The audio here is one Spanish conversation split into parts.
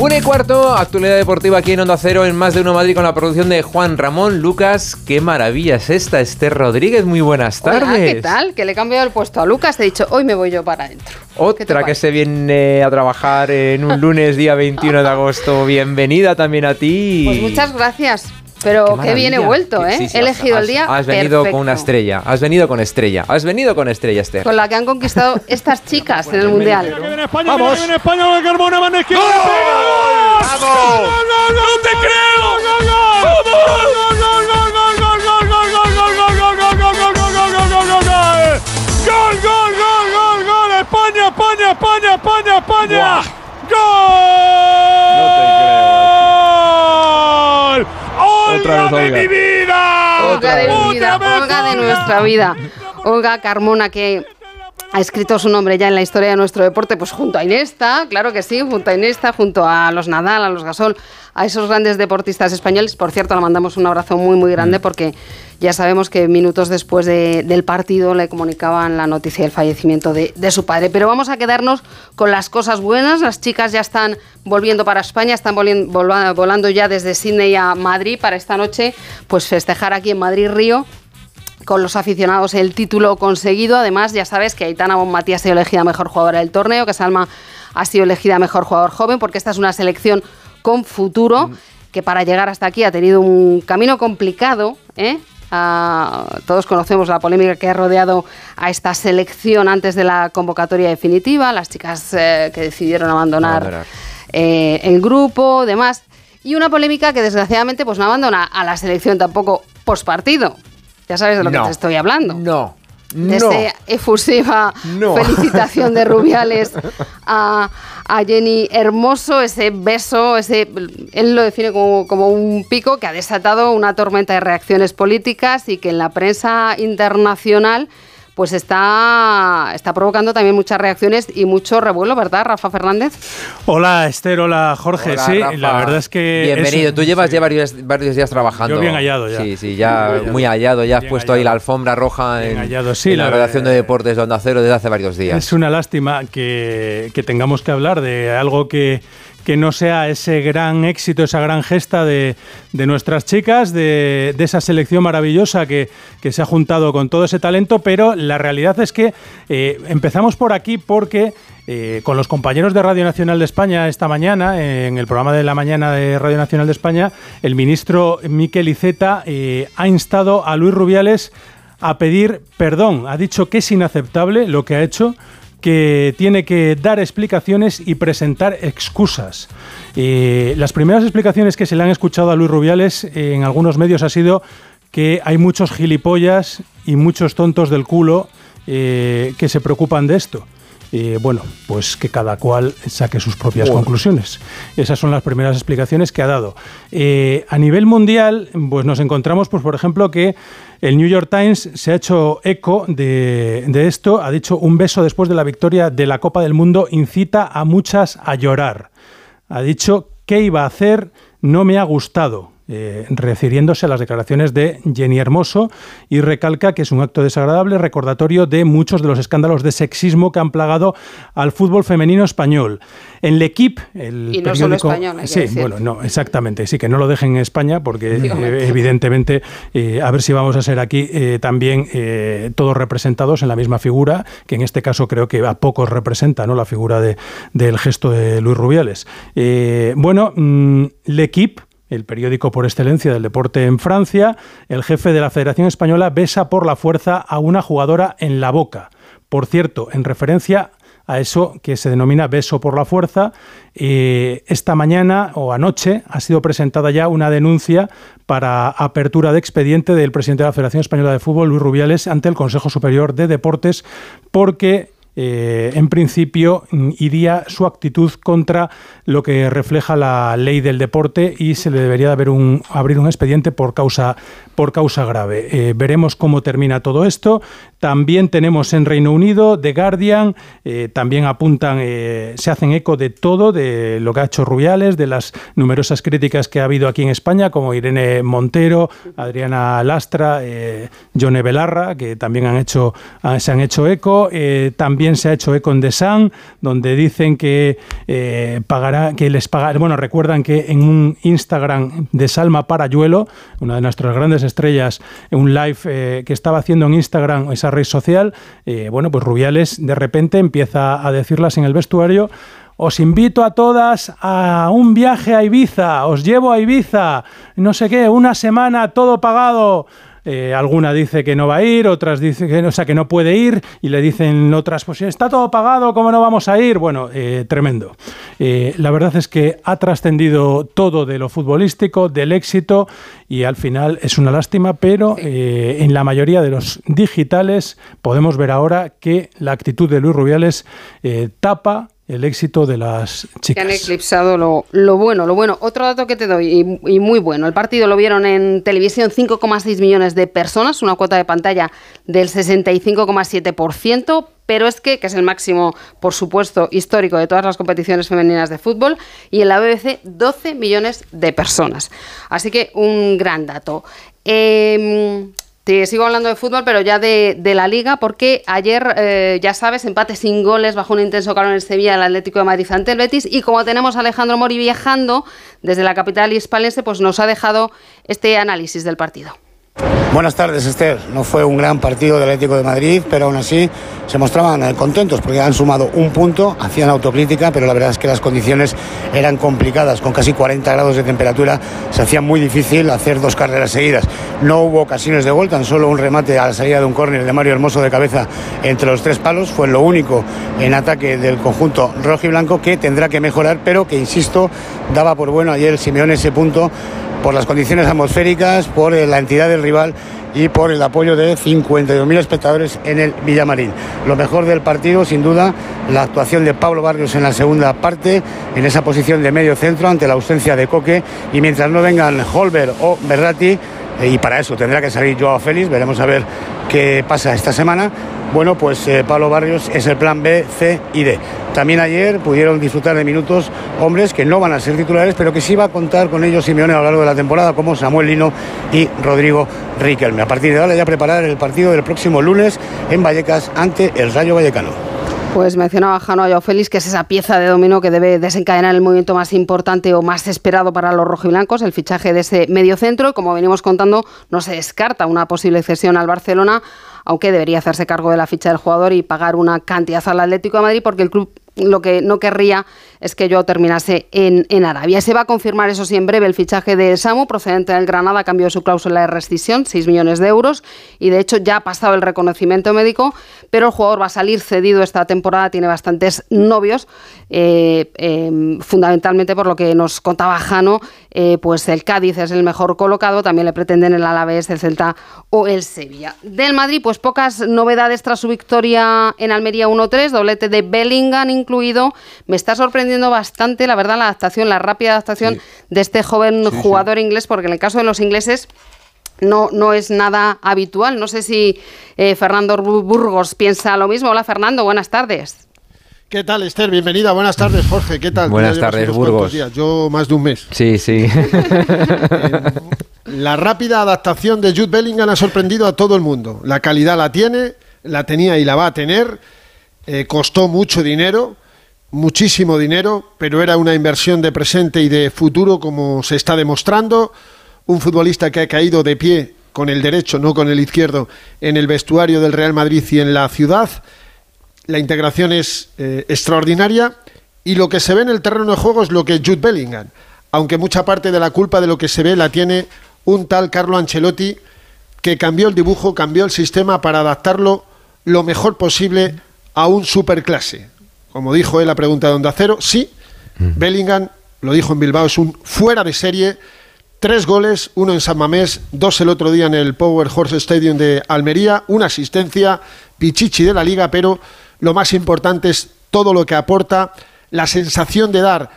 Una y cuarto, actualidad deportiva aquí en Onda Cero en Más de Uno Madrid con la producción de Juan Ramón Lucas. Qué maravilla es esta, Esther Rodríguez. Muy buenas tardes. ¿qué tal? Que le he cambiado el puesto a Lucas. Te he dicho, hoy me voy yo para adentro. Otra que se viene a trabajar en un lunes, día 21 de agosto. Bienvenida también a ti. Pues muchas gracias. Pero qué, bien he vuelto, ¿eh? he elegido el día. Has venido con una estrella. Has venido con estrella. Has venido con estrella, Esther. Con la que han conquistado estas chicas en el mundial. Vamos. Viene. ¡Vamos! ¡No te creo! ¡Gol, gol, gol, gol, gol! ¡España, España, España, España, España! ¡Gol! No te creo. ¡Olga de mi vida! Olga de mi vida, Olga de nuestra vida. Olga Carmona, que ha escrito su nombre ya en la historia de nuestro deporte, pues junto a Inesta, claro que sí, junto a Inesta, junto a los Nadal, a los Gasol, a esos grandes deportistas españoles. Por cierto, le mandamos un abrazo muy, muy grande mm. porque ya sabemos que minutos después del partido le comunicaban la noticia del fallecimiento de, su padre. Pero vamos a quedarnos con las cosas buenas. Las chicas ya están volviendo para España, están volando ya desde Sydney a Madrid para esta noche, pues festejar aquí en Madrid-Río con los aficionados el título conseguido. Además, ya sabes que Aitana Bonmatí ha sido elegida mejor jugadora del torneo, que Salma ha sido elegida mejor jugador joven, porque esta es una selección con futuro, que para llegar hasta aquí ha tenido un camino complicado. ¿eh? Ah, todos conocemos la polémica que ha rodeado a esta selección antes de la convocatoria definitiva, las chicas eh, que decidieron abandonar eh, el grupo, demás. Y una polémica que desgraciadamente pues, no abandona a la selección tampoco post partido, ya sabes de lo que te estoy hablando. No. De esa efusiva felicitación de Rubiales a, Jenny Hermoso, ese beso, ese él lo define como, como un pico que ha desatado una tormenta de reacciones políticas y que en la prensa internacional pues está, está provocando también muchas reacciones y mucho revuelo, ¿verdad, Rafa Fernández? Hola, Esther, hola, Jorge. sí, la verdad es que... Bienvenido. Tú llevas ya varios, varios, días trabajando. Yo bien hallado ya. Sí, sí, ya muy hallado. Ya has puesto ahí la alfombra roja en, la, redacción de deportes de Onda Cero desde hace varios días. Es una lástima que, que tengamos que hablar de algo que que no sea ese gran éxito, esa gran gesta de, nuestras chicas, de, esa selección maravillosa que, se ha juntado con todo ese talento, pero la realidad es que eh, empezamos por aquí porque eh, con los compañeros de Radio Nacional de España esta mañana, en el programa de la mañana de Radio Nacional de España, el ministro Miquel Iceta eh, ha instado a Luis Rubiales a pedir perdón. Ha dicho que es inaceptable lo que ha hecho que tiene que dar explicaciones y presentar excusas. las primeras explicaciones que se le han escuchado a Luis Rubiales en algunos medios ha sido que hay muchos gilipollas y muchos tontos del culo eh, que se preocupan de esto. Bueno, pues que cada cual saque sus propias conclusiones. Esas son las primeras explicaciones que ha dado. Eh, a nivel mundial, pues nos encontramos, pues por ejemplo, que el New York Times se ha hecho eco de, esto, ha dicho un beso después de la victoria de la Copa del Mundo incita a muchas a llorar. Ha dicho, ¿qué iba a hacer? No me ha gustado. Eh, refiriéndose a las declaraciones de Jenny Hermoso y recalca que es un acto desagradable recordatorio de muchos de los escándalos de sexismo que han plagado al fútbol femenino español. En L'Equipe, el y no solo español, sí, bueno, no, exactamente, sí que no lo dejen en España porque eh, evidentemente eh, a ver si vamos a ser aquí también todos representados en la misma figura, que en este caso creo que a pocos representa, ¿no? La figura de, del gesto de Luis Rubiales. bueno, mm, L'Equipe el periódico por excelencia del deporte en Francia, el jefe de la Federación Española besa por la fuerza a una jugadora en la boca. Por cierto, en referencia a eso que se denomina beso por la fuerza, eh, esta mañana o anoche ha sido presentada ya una denuncia para apertura de expediente del presidente de la Federación Española de Fútbol, Luis Rubiales, ante el Consejo Superior de Deportes, porque eh, en principio mm, iría su actitud contra lo que refleja la ley del deporte y se le debería haber un, abrir un expediente por causa por causa grave. Eh, veremos cómo termina todo esto. También tenemos en Reino Unido The Guardian, eh, también apuntan, eh, se hacen eco de todo, de lo que ha hecho Rubiales, de las numerosas críticas que ha habido aquí en España, como Irene Montero, Adriana Lastra, Jone Belarra, que también han hecho, ah, se han hecho eco. también se ha hecho eco en The Sun, donde dicen que pagará, que les pagará, bueno, recuerdan que en un Instagram de Salma Parayuelo, una de nuestras grandes estrellas, un live que estaba haciendo en Instagram, esa red social, bueno, pues Rubiales de repente empieza a decirlas en el vestuario, os invito a todas a un viaje a Ibiza, os llevo a Ibiza, no sé qué, una semana todo pagado. Eh, alguna dice que no va a ir, otras dicen que, o sea, que no puede ir y le dicen otras, pues está todo pagado, ¿cómo no vamos a ir? Bueno, eh, tremendo. Eh, la verdad es que ha trascendido todo de lo futbolístico, del éxito y al final es una lástima, pero en la mayoría de los digitales podemos ver ahora que la actitud de Luis Rubiales tapa el éxito de las chicas. Que han eclipsado lo, bueno, lo bueno. Otro dato que te doy, y, muy bueno, el partido lo vieron en televisión 5,6 millones de personas, una cuota de pantalla del 65,7%, pero es que, que es el máximo, por supuesto, histórico de todas las competiciones femeninas de fútbol, y en la BBC 12 millones de personas. Así que un gran dato. Eh, te sigo hablando de fútbol, pero ya de, la liga, porque ayer, eh, ya sabes, empate sin goles bajo un intenso calor en Sevilla, el Atlético de Madrid ante el Betis, y como tenemos a Alejandro Mori viajando desde la capital hispalense, pues nos ha dejado este análisis del partido. Buenas tardes, Esther. No fue un gran partido del Atlético de Madrid, pero aún así se mostraban eh, contentos porque han sumado un punto, hacían autocrítica, pero la verdad es que las condiciones eran complicadas. Con casi 40 grados de temperatura se hacía muy difícil hacer dos carreras seguidas. No hubo ocasiones de gol, tan solo un remate a la salida de un córner de Mario Hermoso de cabeza entre los tres palos. Fue lo único en ataque del conjunto rojo y blanco que tendrá que mejorar, pero que, insisto, daba por bueno ayer Simeone ese punto por las condiciones atmosféricas, por eh, la entidad del rival y por el apoyo de 52.000 espectadores en el Villamarín. Lo mejor del partido, sin duda, la actuación de Pablo Barrios en la segunda parte, en esa posición de medio centro ante la ausencia de Coque y mientras no vengan Holber o Berratti, eh, y para eso tendrá que salir Joao Félix, veremos a ver qué pasa esta semana. Bueno, pues eh, Pablo Barrios es el plan B, C y D. También ayer pudieron disfrutar de minutos hombres que no van a ser titulares, pero que sí va a contar con ellos Simeone a lo largo de la temporada, como Samuel Lino y Rodrigo Riquelme. A partir de ahora ya preparar el partido del próximo lunes en Vallecas ante el Rayo Vallecano. Pues mencionaba Jano Ayao Félix, que es esa pieza de dominó que debe desencadenar el movimiento más importante o más esperado para los rojiblancos, el fichaje de ese medio centro. Y como venimos contando, no se descarta una posible cesión al Barcelona, aunque debería hacerse cargo de la ficha del jugador y pagar una cantidad al Atlético de Madrid, porque el club lo que no querría es que yo terminase en, en, Arabia. Se va a confirmar, eso sí, en breve el fichaje de Samu, procedente del Granada, a cambio su cláusula de rescisión, 6 millones de euros, y de hecho ya ha pasado el reconocimiento médico, pero el jugador va a salir cedido esta temporada, tiene bastantes novios, eh, em, fundamentalmente por lo que nos contaba Jano, eh, pues el Cádiz es el mejor colocado, también le pretenden el Alavés, el Celta o el Sevilla. Del Madrid, pues pocas novedades tras su victoria en Almería 1-3, doblete de Bellingham incluido, me está sorprendiendo bastante, la verdad, la adaptación, la rápida adaptación de este joven jugador inglés, porque en el caso de los ingleses no, no es nada habitual. No sé si eh, Fernando Burgos piensa lo mismo. Hola Fernando, buenas tardes. ¿Qué tal, Esther? Bienvenida. Buenas tardes, Jorge. ¿Qué tal? Buenas tardes, Burgos. Yo más de un mes. Sí, sí. la rápida adaptación de Jude Bellingham ha sorprendido a todo el mundo. La calidad la tiene, la tenía y la va a tener. Eh, costó mucho dinero muchísimo dinero, pero era una inversión de presente y de futuro como se está demostrando. Un futbolista que ha caído de pie con el derecho, no con el izquierdo, en el vestuario del Real Madrid y en la ciudad. La integración es eh, extraordinaria y lo que se ve en el terreno de juego es lo que Jude Bellingham, aunque mucha parte de la culpa de lo que se ve la tiene un tal Carlo Ancelotti que cambió el dibujo, cambió el sistema para adaptarlo lo mejor posible a un superclase. Como dijo él la pregunta de Onda Cero, sí, Bellingham, lo dijo en Bilbao, es un fuera de serie. Tres goles, uno en San Mamés, dos el otro día en el Power Horse Stadium de Almería, una asistencia, pichichi de la liga, pero lo más importante es todo lo que aporta, la sensación de dar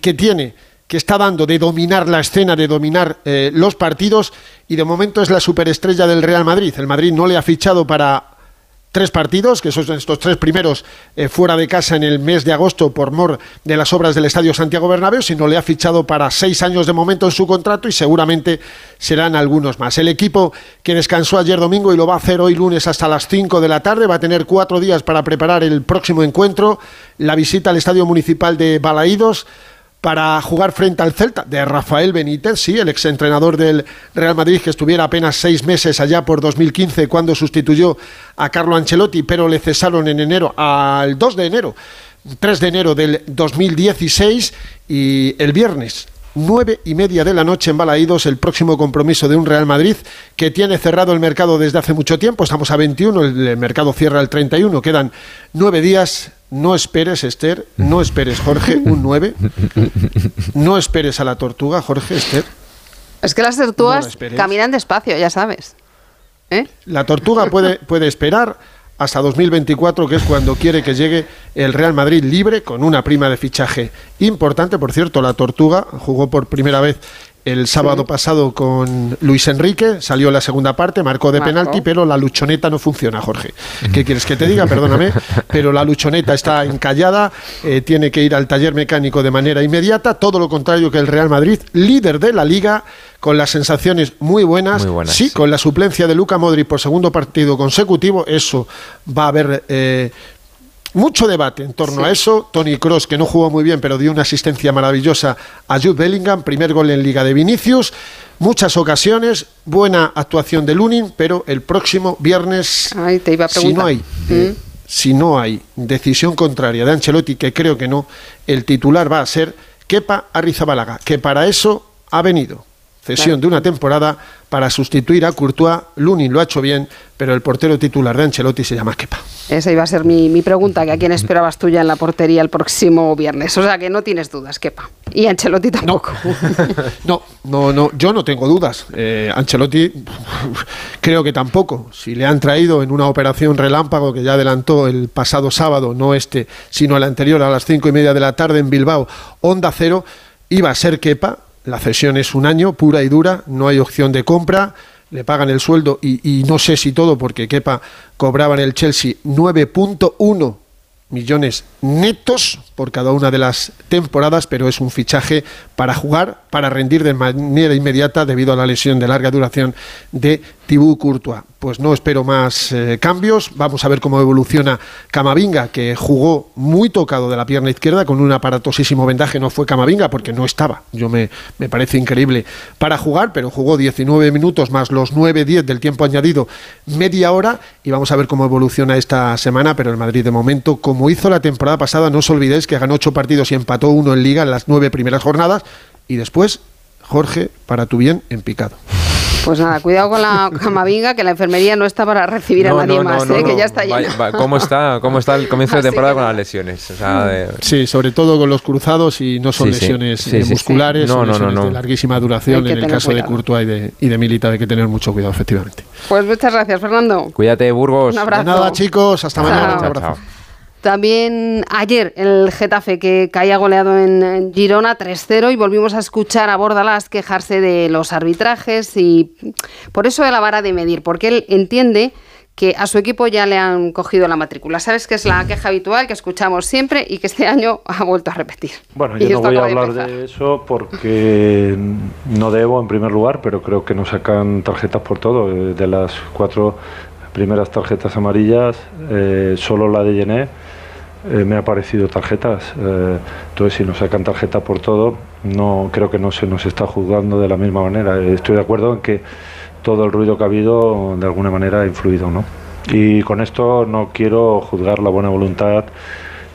que tiene que está dando de dominar la escena, de dominar eh, los partidos. Y de momento es la superestrella del Real Madrid. El Madrid no le ha fichado para tres partidos, que son estos tres primeros eh, fuera de casa en el mes de agosto por mor de las obras del Estadio Santiago Bernabéu, sino le ha fichado para seis años de momento en su contrato y seguramente serán algunos más. El equipo que descansó ayer domingo y lo va a hacer hoy lunes hasta las 5 de la tarde va a tener cuatro días para preparar el próximo encuentro, la visita al Estadio Municipal de Balaídos para jugar frente al Celta de Rafael Benítez, sí, el exentrenador del Real Madrid que estuviera apenas seis meses allá por 2015 cuando sustituyó a Carlo Ancelotti, pero le cesaron en enero al 2 de enero, 3 de enero del 2016 y el viernes nueve y media de la noche en Balaídos, el próximo compromiso de un Real Madrid que tiene cerrado el mercado desde hace mucho tiempo. Estamos a 21, el mercado cierra el 31, quedan nueve días. No esperes, Esther, no esperes, Jorge, un 9. No esperes a la tortuga, Jorge, Esther. Es que las No la tortugas caminan despacio, ya sabes. ¿Eh? La tortuga puede, puede esperar hasta 2024, que es cuando quiere que llegue el Real Madrid libre con una prima de fichaje importante. Por cierto, la tortuga jugó por primera vez el sábado pasado con Luis Enrique, salió la segunda parte, marcó de Marcó. penalti, pero la luchoneta no funciona, Jorge. ¿Qué quieres que te diga? Perdóname, pero la luchoneta está encallada, eh, tiene que ir al taller mecánico de manera inmediata, todo lo contrario que el Real Madrid, líder de la liga, con las sensaciones muy buenas, Muy buenas, sí, sí. con la suplencia de Luca Modric por segundo partido consecutivo, eso va a haber eh, mucho debate en torno a eso. Tony Cross, que no jugó muy bien, pero dio una asistencia maravillosa a Jude Bellingham, primer gol en Liga de Vinicius. Muchas ocasiones, buena actuación de Lunin, pero el próximo viernes, Ay, te iba a si no hay, eh, si no hay decisión contraria de Ancelotti, que creo que no, el titular va a ser Kepa Arrizabalaga, que para eso ha venido. Cesión de una temporada para sustituir a Courtois. Lunin lo ha hecho bien, pero el portero titular de Ancelotti se llama Kepa. Esa iba a ser mi, mi pregunta, que a quién esperabas tú ya en la portería el próximo viernes. O sea que no tienes dudas, quepa. Y Ancelotti tampoco. No, no, no, yo no tengo dudas. Eh, Ancelotti creo que tampoco. Si le han traído en una operación relámpago que ya adelantó el pasado sábado, no este, sino el anterior a las cinco y media de la tarde en Bilbao, Onda Cero, iba a ser Kepa. La cesión es un año, pura y dura, no hay opción de compra. Le pagan el sueldo y, no sé si todo, porque Kepa cobraba en el Chelsea 9.1 millones netos por cada una de las temporadas, pero es un fichaje para jugar, para rendir de manera inmediata debido a la lesión de larga duración de Thibaut Courtois. Pues no espero más eh, cambios, vamos a ver cómo evoluciona Camavinga, que jugó muy tocado de la pierna izquierda con un aparatosísimo vendaje, no fue Camavinga porque no estaba, yo me, me parece increíble para jugar, pero jugó 19 minutos más los 9-10 del tiempo añadido, media hora, y vamos a ver cómo evoluciona esta semana, pero el Madrid de momento, como hizo la temporada pasada, no os olvidéis que ganó ocho partidos y empató uno en liga en las nueve primeras jornadas, y después, Jorge, para tu bien, en picado. Pues nada, cuidado con la camavinga, que la enfermería no está para recibir a No, nadie no, no, más, no, ¿eh? que ya está Va- va- ¿Cómo está, ¿Cómo está el comienzo de temporada que con las lesiones? O sea, de- Sí, sobre todo con los cruzados y no son Sí, lesiones Sí, sí. musculares, No, son no, no, lesiones no. de larguísima duración. En el caso de. Courtois y de, y de Milita hay que tener mucho cuidado, efectivamente. Pues muchas gracias, Fernando. Cuídate, Burgos. Un abrazo. De nada, chicos, hasta mañana. Un Chao, abrazo. chao. También ayer el Getafe que caía goleado en, Girona 3-0 y volvimos a escuchar a Bordalás quejarse de los arbitrajes y por eso de la vara de medir, porque él entiende que a su equipo ya le han cogido la matrícula. ¿Sabes que es la queja habitual que escuchamos siempre y que este año ha vuelto a repetir? Bueno, Y yo no voy a de hablar empezar. de eso porque no debo en primer lugar, pero creo que nos sacan tarjetas por todo. Eh, De las cuatro primeras tarjetas amarillas, eh, solo la de Yené eh, me ha parecido tarjetas. Eh, entonces, si nos sacan tarjeta por todo, no creo que no se nos está juzgando de la misma manera. Eh, Estoy de acuerdo en que todo el ruido que ha habido de alguna manera ha influido, ¿no? Y con esto no quiero juzgar la buena voluntad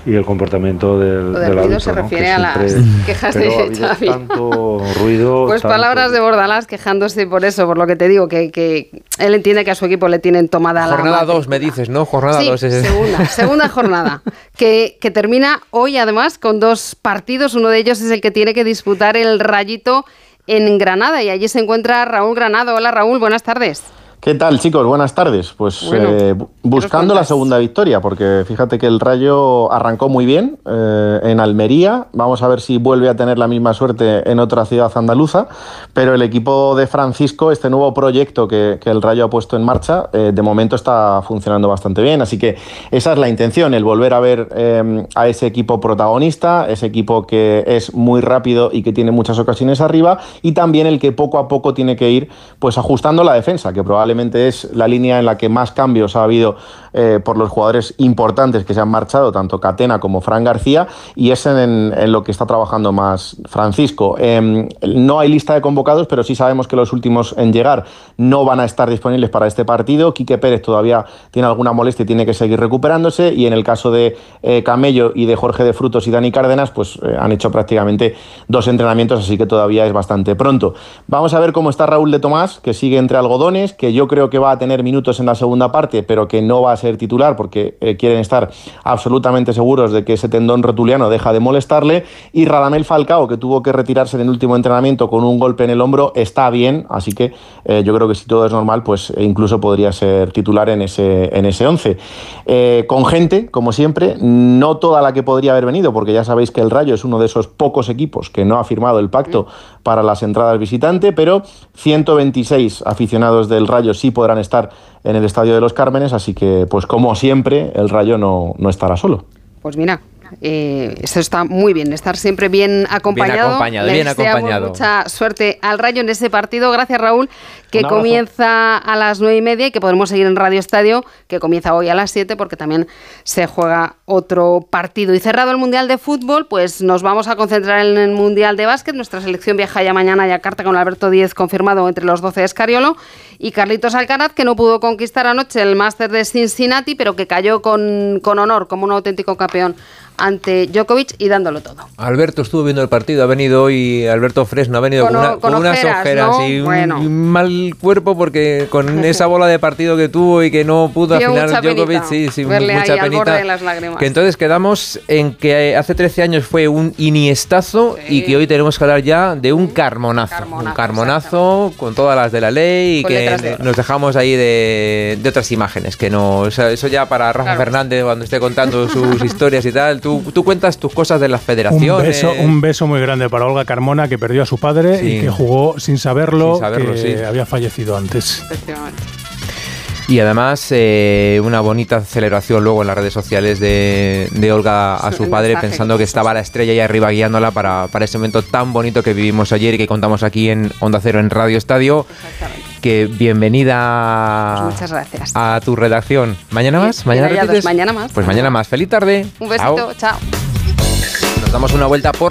y el comportamiento del, Lo del del ruido se refiere a las quejas pero de Xavi. tanto ruido. Pues tanto- palabras de Bordalás quejándose por eso, por lo que te digo, que, que él entiende que a su equipo le tienen tomada la Jornada 2, matrícula. me dices, ¿no? Jornada Sí, 2. segunda, segunda jornada, que, que termina hoy además con dos partidos. Uno de ellos es el que tiene que disputar el Rayito en Granada y allí se encuentra Raúl Granado. Hola Raúl, buenas tardes. ¿Qué tal, chicos? Buenas tardes. Pues Bueno, eh, bu- buscando la segunda victoria, porque fíjate que el Rayo arrancó muy bien eh, en Almería. Vamos a ver si vuelve a tener la misma suerte en otra ciudad andaluza. Pero el equipo de Francisco, este nuevo proyecto que, que el Rayo ha puesto en marcha, eh, de momento está funcionando bastante bien. Así que esa es la intención, el volver a ver eh, a ese equipo protagonista, ese equipo que es muy rápido y que tiene muchas ocasiones arriba, y también el que poco a poco tiene que ir pues ajustando la defensa, que probablemente es la línea en la que más cambios ha habido eh, por los jugadores importantes que se han marchado, tanto Catena como Fran García, y es en, lo que está trabajando más Francisco. Eh, no hay lista de convocados, pero sí sabemos que los últimos en llegar no van a estar disponibles para este partido. Quique Pérez todavía tiene alguna molestia y tiene que seguir recuperándose, y en el caso de eh, Camello y de Jorge de Frutos y Dani Cárdenas, pues eh, han hecho prácticamente dos entrenamientos, así que todavía es bastante pronto. Vamos a ver cómo está Raúl de Tomás, que sigue entre algodones, que yo creo que va a tener minutos en la segunda parte, pero que no va a ser titular porque eh, quieren estar absolutamente seguros de que ese tendón rotuliano deja de molestarle. Y Radamel Falcao, que tuvo que retirarse en el último entrenamiento con un golpe en el hombro, está bien, así que eh, yo creo que si todo es normal, pues eh, incluso podría ser titular en ese, en ese 11. Eh, con gente, como siempre, no toda la que podría haber venido, porque ya sabéis que el Rayo es uno de esos pocos equipos que no ha firmado el pacto para las entradas visitante, pero 126 aficionados del Rayo sí podrán estar en el Estadio de los Cármenes, así que, pues como siempre, el Rayo no, no estará solo. Pues mira, eh, esto está muy bien, estar siempre bien acompañado. acompañado, Le bien deseamos acompañado. Mucha suerte al Rayo en ese partido. Gracias, Raúl, que comienza a las nueve y media y que podremos seguir en Radio Estadio, que comienza hoy a las 7 porque también se juega otro partido. Y cerrado el Mundial de Fútbol, pues nos vamos a concentrar en el Mundial de Básquet. Nuestra selección viaja ya mañana a Yakarta con Alberto Díez confirmado entre los 12 de Escariolo y Carlitos Alcaraz, que no pudo conquistar anoche el máster de Cincinnati, pero que cayó con, con honor como un auténtico campeón ante Djokovic y dándolo todo. Alberto estuvo viendo el partido, ha venido hoy Alberto Fresno, ha venido Con una- con con unas ojeras, y un, Bueno. mal cuerpo porque con esa bola de partido que tuvo y que no pudo Dio mucha Djokovic, sí, sí, verle mucha ahí al penita. borde de las lágrimas. Que entonces quedamos en que hace 13 años fue un iniestazo Sí. y que hoy tenemos que hablar ya de un carmonazo. Carmonazo, un carmonazo con todas las de la ley y Con que de nos dejamos ahí de, de otras imágenes, que no, o sea, eso ya para Rafa Claro. Fernández cuando esté contando sus historias y tal, tú, tú cuentas tus cosas de las Un federaciones. beso, un beso muy grande para Olga Carmona, que perdió a su padre Sí. y que jugó sin saberlo, Sin saberlo, que sí. había fallecido antes. Y además eh, una bonita celebración luego en las redes sociales de, de Olga a su padre pensando que estaba la estrella ahí arriba guiándola para, para ese momento tan bonito que vivimos ayer y que contamos aquí en Onda Cero en Radio Estadio. Exactamente. Que bienvenida Pues muchas gracias. a tu redacción. ¿Mañana Bien, más? ¿Mañana? Mañana más. Pues mañana más. Feliz tarde. Un besito, Chao. chao. Nos damos una vuelta por